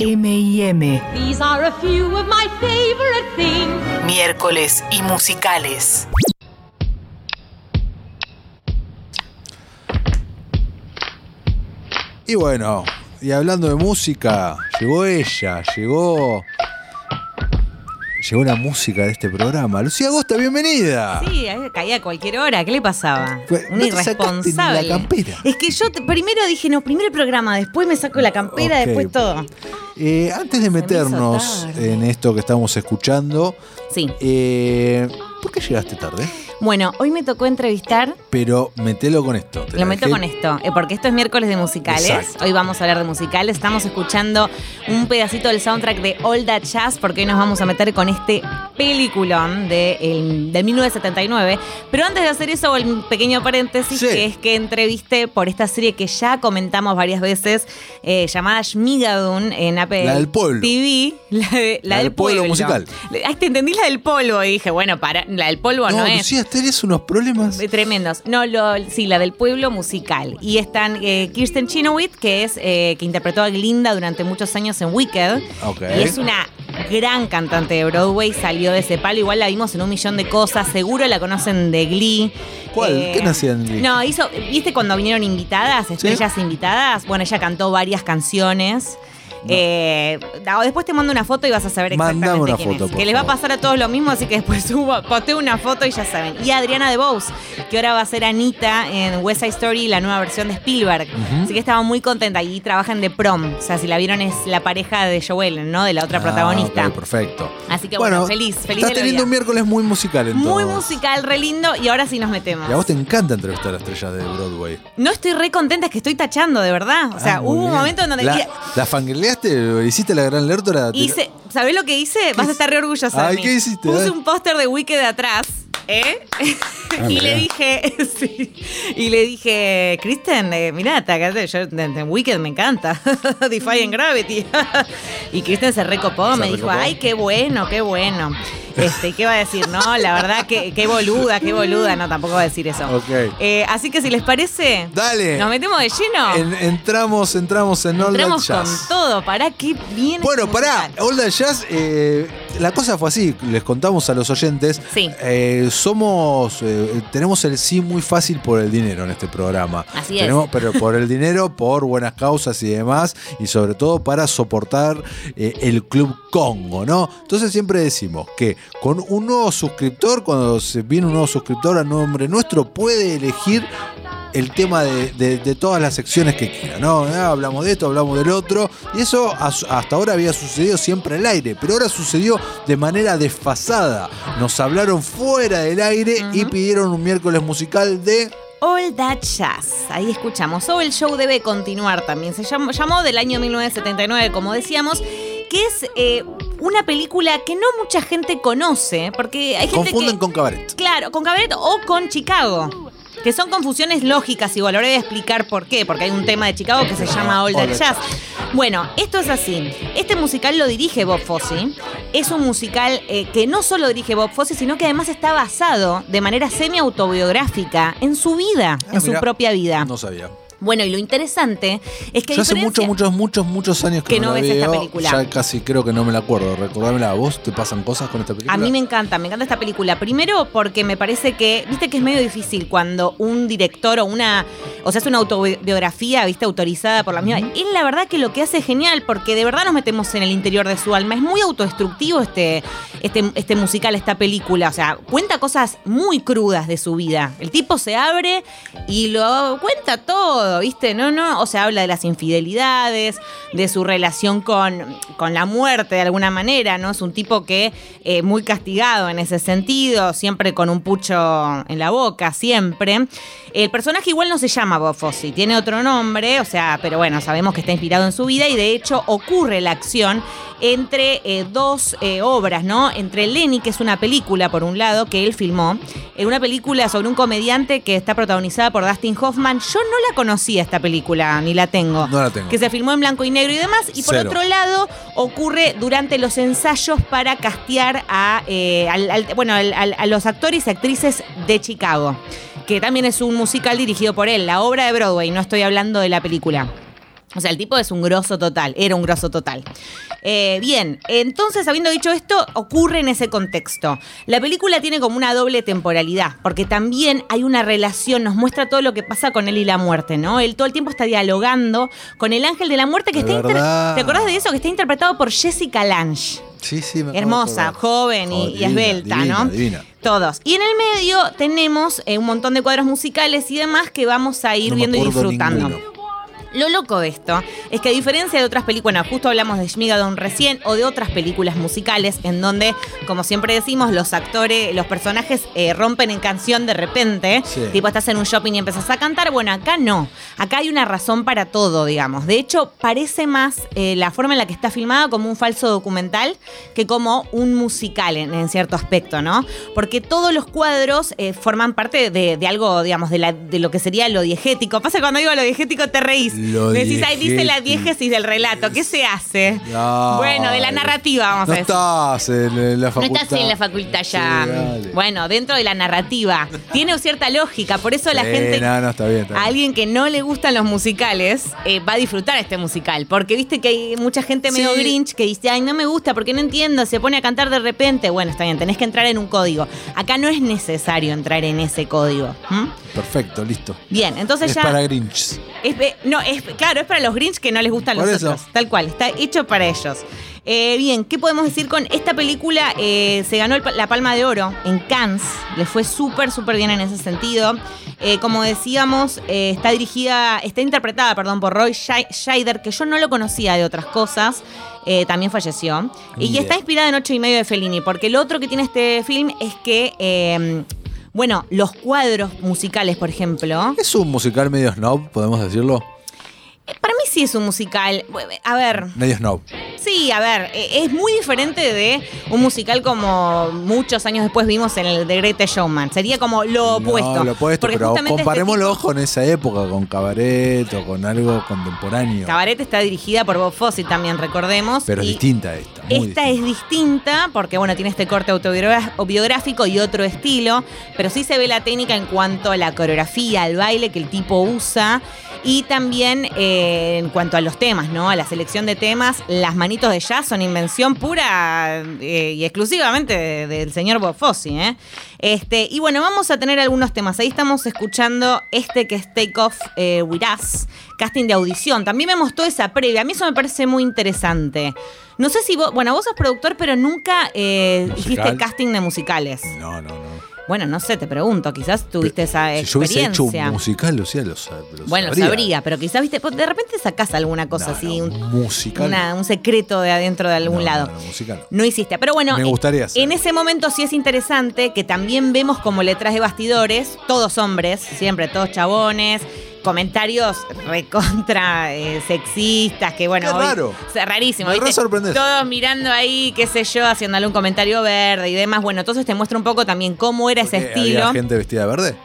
M&M. These are a few of my favorite things. Miércoles y musicales. Y bueno, y hablando de música, llegó ella, llegó. Llegó la música de este programa. Lucía Agosta, bienvenida. Sí, caía a cualquier hora. ¿Qué le pasaba? Un no te sacaste ni irresponsable. la campera. Es que yo te- primero dije, no, primero el programa, después me saco la campera, después todo. Eh, antes de meternos en esto que estamos escuchando, Sí. eh, ¿por qué llegaste tarde? Bueno, hoy me tocó entrevistar. Pero metelo con esto. Lo meto dejé- con esto, eh, porque esto es miércoles de musicales. Exacto. Hoy vamos a hablar de musicales. Estamos escuchando un pedacito del soundtrack de All That Jazz, porque hoy nos vamos a meter con este peliculón de, el- de 1979. Pero antes de hacer eso, un pequeño paréntesis, Sí. que es que entrevisté por esta serie que ya comentamos varias veces, eh, llamada Shmigadun en Apple La del pueblo. TV. La, de- la La del del pueblo pueblo. musical. Ay, te entendí la del polvo y dije, bueno, para, la del polvo no, No, es. Lucía, tenés unos problemas. Eh, Tremendos. No, lo, sí, la del pueblo musical. Y están eh, Kirsten Chenoweth, que es eh, que interpretó a Glinda durante muchos años en Wicked. Ok. Y es una gran cantante de Broadway, salió de ese palo. Igual la vimos en un millón de cosas. Seguro la conocen de Glee. Eh, ¿Cuál? ¿Qué nacía en Glee? No, hizo. ¿Viste cuando vinieron invitadas, estrellas invitadas? Bueno, ella cantó varias canciones. Eh, después te mando una foto y vas a saber exactamente una quién foto, es. Que les va a pasar a todos lo mismo, así que después subo, posteo una foto y ya saben. Y Adriana DeBose, que ahora va a ser Anita en West Side Story, la nueva versión de Spielberg. Así que estaba muy contenta. Y trabajan de prom. O sea, si la vieron es la pareja de Joel, ¿no? De la otra Ah, protagonista. perfecto. Así que bueno, feliz, feliz Estás teniendo un miércoles muy musical entonces. Muy musical, re lindo. Y ahora sí nos metemos. Y a vos te encanta entrevistar a estrellas de Broadway. No estoy re contenta, es que estoy tachando, de verdad. O sea, Ah, hubo un bien. momento en donde La, ¿La fangirleaste? ¿Hiciste la gran lertora? hice. ¿Sabés lo que hice? Vas a estar re orgullosa de Ay, mí. ¿qué hiciste? Puse un póster de Wicked de atrás. ¿Eh? Ah, y le dije, sí, y le dije, Kristen, eh, mirá, te acá- yo de, de Wicked me encanta, Defying Gravity. y Kristen se recopó, Se me dijo, ay, qué bueno, qué bueno. Este, ¿qué va a decir? No, la verdad que qué boluda, qué boluda, no, tampoco va a decir eso. Eh, así que si les parece, Dale. nos metemos de lleno. En- entramos, entramos en All That Entramos con Jazz. todo, para que viene. Bueno, pará, That Jazz, eh, la cosa fue así, les contamos a los oyentes. Sí. Eh, somos, eh, tenemos el sí muy fácil por el dinero en este programa. Así es. Pero por el dinero, por buenas causas y demás, y sobre todo para soportar eh, el Club Congo, ¿no? Entonces siempre decimos que con un nuevo suscriptor, cuando se viene un nuevo suscriptor a nombre nuestro, puede elegir el tema de, de- de todas las secciones que quiera, ¿no? Ah, hablamos de esto, hablamos del otro, y eso as- hasta ahora había sucedido siempre al aire, pero ahora sucedió de manera desfasada. Nos hablaron fuera del aire y pidieron un miércoles musical de... All That Jazz. Ahí escuchamos. O el show debe continuar también. Se llamó, llamó del año 1979, como decíamos, que es eh, una película que no mucha gente conoce, porque hay gente Confunden que... con Cabaret. Claro, con Cabaret o con Chicago. Que son confusiones lógicas igual. Ahora voy a explicar por qué. Porque hay un tema de Chicago que se llama All That Jazz. Bueno, esto es así. Este musical lo dirige Bob Fosse. Es un musical eh, que no solo dirige Bob Fosse, sino que además está basado de manera semi-autobiográfica en su vida, Ah, en su propia vida. No sabía. Bueno, y lo interesante es que Yo hace muchos, muchos, muchos, muchos años que, Que no la ves esta veo, película. Ya casi creo que no me la acuerdo. Recordámela, ¿a vos te pasan cosas con esta película? A mí me encanta, me encanta esta película. Primero porque me parece que, viste que es medio difícil cuando un director o una, o sea, es una autobiografía, viste, autorizada por la misma. Él la verdad que lo que hace es genial porque de verdad nos metemos en el interior de su alma. Es muy autodestructivo este, este, este musical, esta película. O sea, cuenta cosas muy crudas de su vida. El tipo se abre y lo cuenta todo, viste, no, no, o sea, habla de las infidelidades, de su relación con, con la muerte de alguna manera, ¿no? Es un tipo que eh, muy castigado en ese sentido, siempre con un pucho en la boca, siempre. El personaje igual no se llama Bob Fosse, tiene otro nombre, o sea, pero bueno, sabemos que está inspirado en su vida y de hecho ocurre la acción entre eh, dos eh, obras, ¿no? Entre Lenny, que es una película, por un lado, que él filmó, eh, una película sobre un comediante que está protagonizada por Dustin Hoffman. Yo no la conocía esta película, ni la tengo. No la tengo. Que se filmó en blanco y negro y demás. Y por Cero. otro lado, ocurre durante los ensayos para castear a, eh, al- al- bueno, al- al- a los actores y actrices de Chicago. Que también es un musical dirigido por él, la obra de Broadway, no estoy hablando de la película. O sea, el tipo es un grosso total, era un grosso total. Eh, bien, entonces, habiendo dicho esto, ocurre en ese contexto. La película tiene como una doble temporalidad, porque también hay una relación, nos muestra todo lo que pasa con él y la muerte, ¿no? Él todo el tiempo está dialogando con el ángel de la muerte que está... inter-. ¿Te acordás de eso? Que está interpretado por Jessica Lange. Sí, sí, me Hermosa, joven y, Oh, esbelta, divina, ¿no? Divina. Todos. Y en el medio tenemos eh, un montón de cuadros musicales y demás que vamos a ir No viendo y disfrutando. ninguno. Lo loco de esto es que a diferencia de otras películas, bueno, justo hablamos de Schmigadon recién o de otras películas musicales en donde, como siempre decimos, los actores, los personajes eh, rompen en canción de repente, Sí. tipo estás en un shopping y empezás a cantar, bueno, acá no, acá hay una razón para todo, digamos. De hecho, parece más eh, la forma en la que está filmada como un falso documental que como un musical en, en cierto aspecto, ¿no? Porque todos los cuadros eh, forman parte de, de algo, digamos, de, la- de lo que sería lo diegético. Pasa que cuando digo lo diegético te reís. Lo Decís, ahí dice la diégesis del relato. ¿Qué se hace? No, bueno, de la narrativa, vamos no a decir. estás en, la No facultad. estás en la facultad ya. Sí, bueno, dentro de la narrativa. Tiene cierta lógica, por eso la Sí, gente. No, no, está bien. Está A alguien que no le gustan los musicales eh, va a disfrutar este musical. Porque viste que hay mucha gente medio Sí. grinch que dice, ay, no me gusta porque no entiendo, se pone a cantar de repente. Bueno, está bien, tenés que entrar en un código. Acá no es necesario entrar en ese código. Perfecto, listo. Bien, entonces es ya. para Grinch. Es no, es, claro, es para los Grinch que no les gustan Por los eso. otros. Tal cual, está hecho para ellos. Eh, bien, ¿qué podemos decir con esta película? Eh, se ganó el la Palma de Oro en Cannes. Le fue súper, súper bien en ese sentido. Eh, como decíamos, está dirigida, está interpretada, perdón, por Roy Schei- Scheider, que yo no lo conocía de otras cosas. Eh, también falleció. Y está inspirada en Ocho y medio de Fellini, porque lo otro que tiene este film es que, eh, bueno, los cuadros musicales, por ejemplo. Es un musical medio snob, podemos decirlo. Sí es un musical. A ver, Medio snob. sí, a ver, eh, es muy diferente de un musical como muchos años después vimos en el The Greatest Showman. Sería como lo opuesto. No, lo opuesto, Porque pero este comparémoslo tipo- con esa época, con cabaret o con algo contemporáneo. Cabaret está dirigida por Bob Fosse también, recordemos. pero es distinta esta. Esta distinta. es distinta porque, bueno, tiene este corte autobiográfico y otro estilo, pero sí se ve la técnica en cuanto a la coreografía, al baile que el tipo usa y también eh, en cuanto a los temas, ¿no? A la selección de temas, las manitos de jazz son invención pura eh, y exclusivamente de- del señor Bob Fosse, ¿eh? Este, y bueno, vamos a tener algunos temas. Ahí estamos escuchando este que es Take Off eh, With Us, casting de audición. También vemos toda esa previa. A mí eso me parece muy interesante. No sé si vos, bueno, vos sos productor, pero nunca eh, hiciste casting de musicales. No, no, no. Bueno, no sé, te pregunto, quizás tuviste esa Si yo hubiese hecho experiencia. un musical, Lucía, lo, sa- lo bueno, sabría. pero quizás, viste, de repente sacás alguna cosa No, así, no, un, musical. una- un secreto de adentro de algún No, lado. Musical. No hiciste. Pero bueno, Me gustaría hacer. en ese momento sí es interesante que también vemos como letras de bastidores, todos hombres, siempre todos chabones, comentarios recontra eh, sexistas, que bueno, Qué hoy- raro. sea, rarísimo. Me. Todos mirando ahí, qué sé yo, haciéndole un comentario verde y demás. Bueno, entonces te muestra un poco también cómo era ese estilo. Había gente vestida de verde.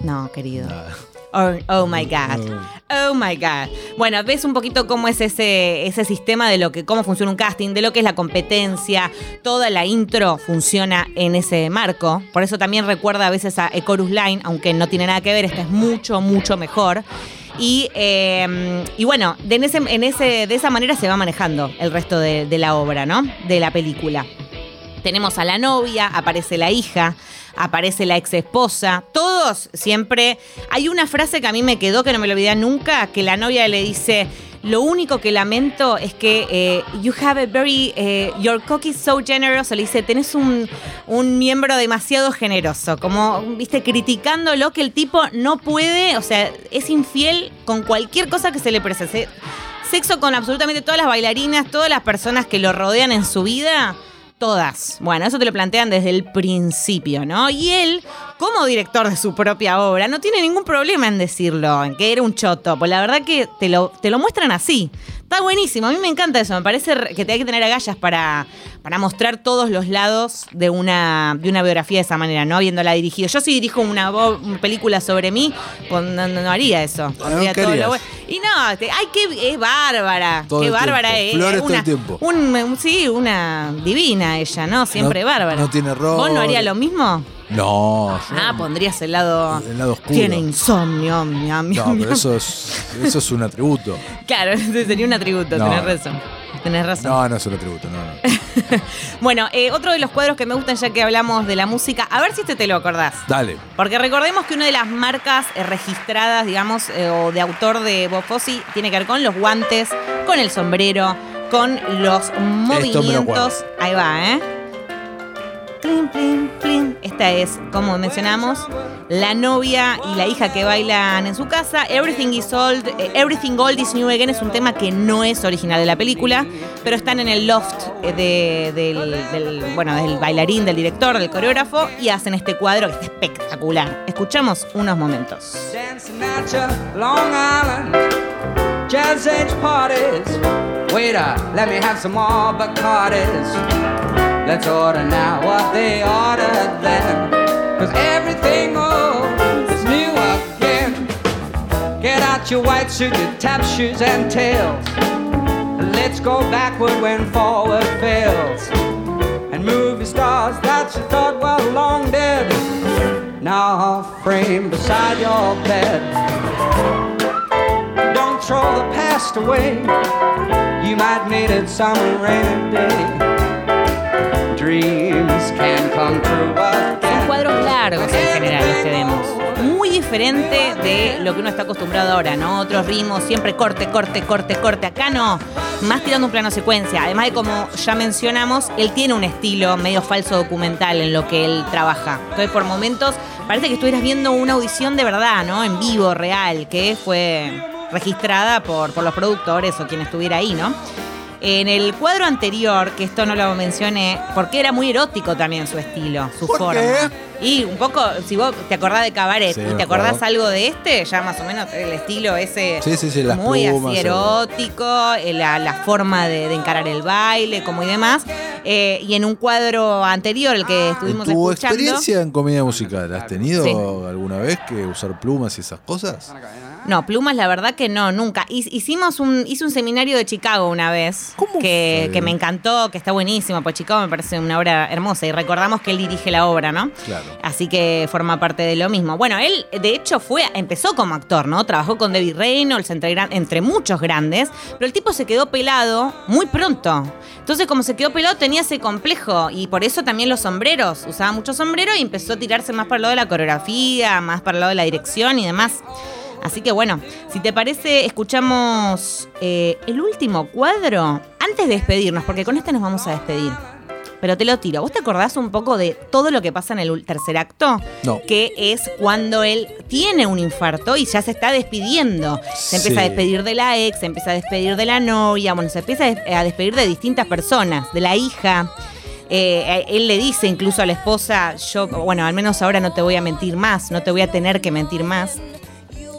No, querido. Nada. Oh, oh my God. Oh my God. Bueno, ves un poquito cómo es ese, ese sistema de lo que, cómo funciona un casting, de lo que es la competencia. Toda la intro funciona en ese marco. Por eso también recuerda a veces a Chorus Line, aunque no tiene nada que ver, esta es mucho, mucho mejor. Y, eh, y bueno, de, en ese, en ese, de esa manera se va manejando el resto de, de la obra, ¿no? De la película tenemos a la novia, aparece la hija, aparece la ex esposa, todos siempre. Hay una frase que a mí me quedó, que no me lo olvidé nunca, que la novia le dice. Lo único que lamento es que eh, you have a very, eh, your cock is so generous, le dice, tenés un, un miembro demasiado generoso, como, viste, criticándolo que el tipo no puede, o sea, es infiel con cualquier cosa que se le presente. Sexo con absolutamente todas las bailarinas, todas las personas que lo rodean en su vida. Todas. Bueno, eso te lo plantean desde el principio, ¿no? Y él, como director de su propia obra, no tiene ningún problema en decirlo, en que era un choto. Pues la verdad que te lo, te lo muestran así. Está buenísimo, a mí me encanta eso. Me parece re- que te hay que tener agallas para, para mostrar todos los lados de una, de una biografía de esa manera, ¿no? Habiéndola dirigido. Yo si dirijo una, película sobre mí, pues no, no- no haría eso. Pondría ¿qué todo lo bueno. Y no, te- ay, que es bárbara. Todo qué el bárbara tiempo. es. Flores todo el una- tiempo. un- sí, una divina ella, ¿no? Siempre No- bárbara. no tiene ¿Vos no haría errores. lo mismo? No, Ah, pondrías el lado. El lado oscuro. Tiene insomnio, miam, miam, No, pero eso es, eso es un atributo. Claro, sería un atributo, No. tenés razón. Tenés razón. No, no es un atributo, no, no. Bueno, eh, otro de los cuadros que me gustan ya que hablamos de la música, a ver si este te lo acordás. Dale. Porque recordemos que una de las marcas eh, registradas, digamos, eh, o de autor de Bob Fosse tiene que ver con los guantes, con el sombrero, con los movimientos. Ahí va, ¿eh? Esta es, como mencionamos, la novia y la hija que bailan en su casa. Everything is old, eh, Everything Old is New Again es un tema que no es original de la película, pero están en el loft eh, de- del, bueno, del bailarín, del director, del coreógrafo y hacen este cuadro que es espectacular. Escuchamos unos momentos. Jazz age parties. Waiter, let me have some more Bacardis. Let's order now what they ordered then. Cause everything old is new again. Get out your white suit, your tap shoes and tails. Let's go backward when forward fails. And movie stars that you thought were long dead now framed beside your bed. Don't throw the past away. You might need it some rainy day. Son cuadros largos en general los que vemos. Muy diferente de lo que uno está acostumbrado ahora, ¿no? Otros ritmos, siempre corte, corte, corte, corte. Acá no. Más tirando un plano secuencia. Además de como ya mencionamos, él tiene un estilo medio falso documental en lo que él trabaja. Entonces, por momentos, parece que estuvieras viendo una audición de verdad, ¿no? En vivo, real, que fue registrada por, por los productores o quien estuviera ahí, ¿no? En el cuadro anterior, que esto no lo mencioné, porque era muy erótico también su estilo, su ¿Por forma. qué? Y un poco, si vos te acordás de Cabaret Sí, y me te acordás acuerdo. algo de este, ya más o menos el estilo ese Sí, sí, sí, las muy plumas, así erótico, eh, la, la forma de, de encarar el baile, como y demás. Eh, y en un cuadro anterior, el que ¿En estuvimos tu escuchando. experiencia en comedia musical, has tenido Sí. alguna vez que usar plumas y esas cosas? No, plumas, la verdad que no, nunca. Hi- Hicimos un, hice un seminario de Chicago una vez ¿Cómo que, que me encantó, que está buenísimo, pues Chicago me parece una obra hermosa y recordamos que él dirige la obra, ¿no? Claro. Así que forma parte de lo mismo. Bueno, él de hecho fue, empezó como actor, ¿no? Trabajó con David Reynolds, entre, entre muchos grandes, pero el tipo se quedó pelado muy pronto. Entonces, como se quedó pelado, tenía ese complejo y por eso también los sombreros. Usaba mucho sombrero y empezó a tirarse más para el lado de la coreografía, más para el lado de la dirección y demás. Así que bueno, si te parece, escuchamos eh, el último cuadro antes de despedirnos, porque con este nos vamos a despedir. Pero te lo tiro. ¿Vos te acordás un poco de todo lo que pasa en el tercer acto? No. Que es cuando él tiene un infarto y ya se está despidiendo. Se empieza a despedir de la ex, se empieza a despedir de la novia, bueno, se empieza a despedir de distintas personas, de la hija. Eh, él le dice incluso a la esposa, yo, bueno, al menos ahora no te voy a mentir más, no te voy a tener que mentir más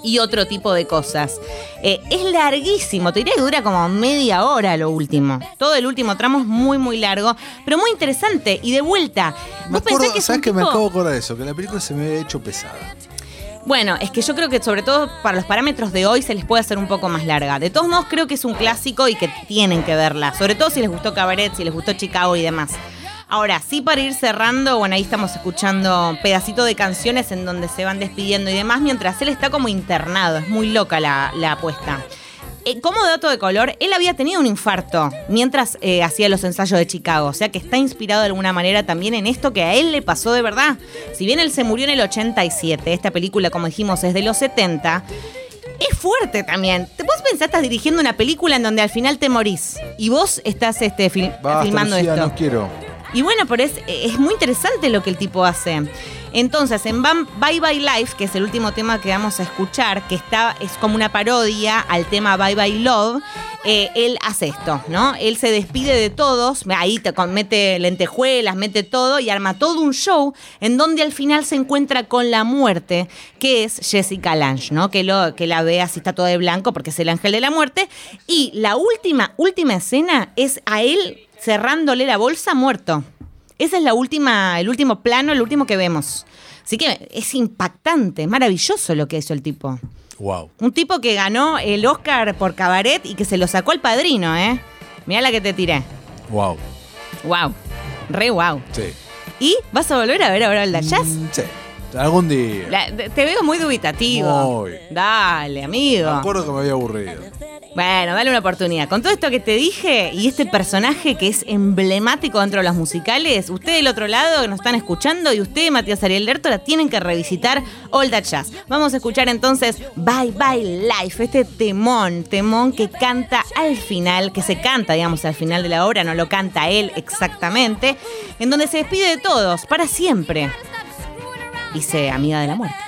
y otro tipo de cosas. Eh, es larguísimo, te diría que dura como media hora lo último. Todo el último tramo es muy, muy largo, pero muy interesante. Y de vuelta, Me vos pensás acuerdo, que es ¿Sabes que me acabo de acordar de eso? Que la película se me había hecho pesada. Bueno, es que yo creo que sobre todo para los parámetros de hoy se les puede hacer un poco más larga. De todos modos, creo que es un clásico y que tienen que verla. Sobre todo si les gustó Cabaret, si les gustó Chicago y demás. Ahora, sí para ir cerrando, bueno, ahí estamos escuchando pedacito de canciones en donde se van despidiendo y demás, mientras él está como internado. Es muy loca la, la apuesta. Eh, como dato de color, él había tenido un infarto mientras eh, hacía los ensayos de Chicago, o sea que está inspirado de alguna manera también en esto que a él le pasó de verdad. Si bien él se murió en el 87, esta película, como dijimos, es de los 70, es fuerte también. ¿Te vos pensás estás dirigiendo una película en donde al final te morís y vos estás este, fil- Basta, filmando Lucía, esto? no quiero. Y bueno, pero es, es muy interesante lo que el tipo hace. Entonces, en Bye Bye Life, que es el último tema que vamos a escuchar, que está, es como una parodia al tema Bye Bye Love, eh, él hace esto, ¿no? Él se despide de todos, ahí te mete lentejuelas, mete todo y arma todo un show en donde al final se encuentra con la muerte, que es Jessica Lange, ¿no? Que, lo, que la ve así está todo de blanco porque es el ángel de la muerte. Y la última, última escena es a él cerrándole la bolsa muerto. Ese es la última, el último plano, el último que vemos. Así que es impactante, es maravilloso lo que hizo el tipo. Wow. Un tipo que ganó el Oscar por cabaret y que se lo sacó al padrino, ¿eh? Mirá la que te tiré. Wow. Wow. Re wow. Sí. ¿Y vas a volver a ver ahora el de jazz? Mm, Sí, algún día. La- te veo muy dubitativo. Muy. Dale, amigo. Me acuerdo que me había aburrido. Bueno, dale una oportunidad. Con todo esto que te dije y este personaje que es emblemático dentro de los musicales, usted del otro lado que nos están escuchando y usted, Matías Ariel Lerto, la tienen que revisitar All That Jazz. Vamos a escuchar entonces Bye Bye Life, este temón, temón que canta al final, que se canta, digamos, al final de la obra, no lo canta él exactamente, en donde se despide de todos, para siempre. Dice Amiga de la Muerte.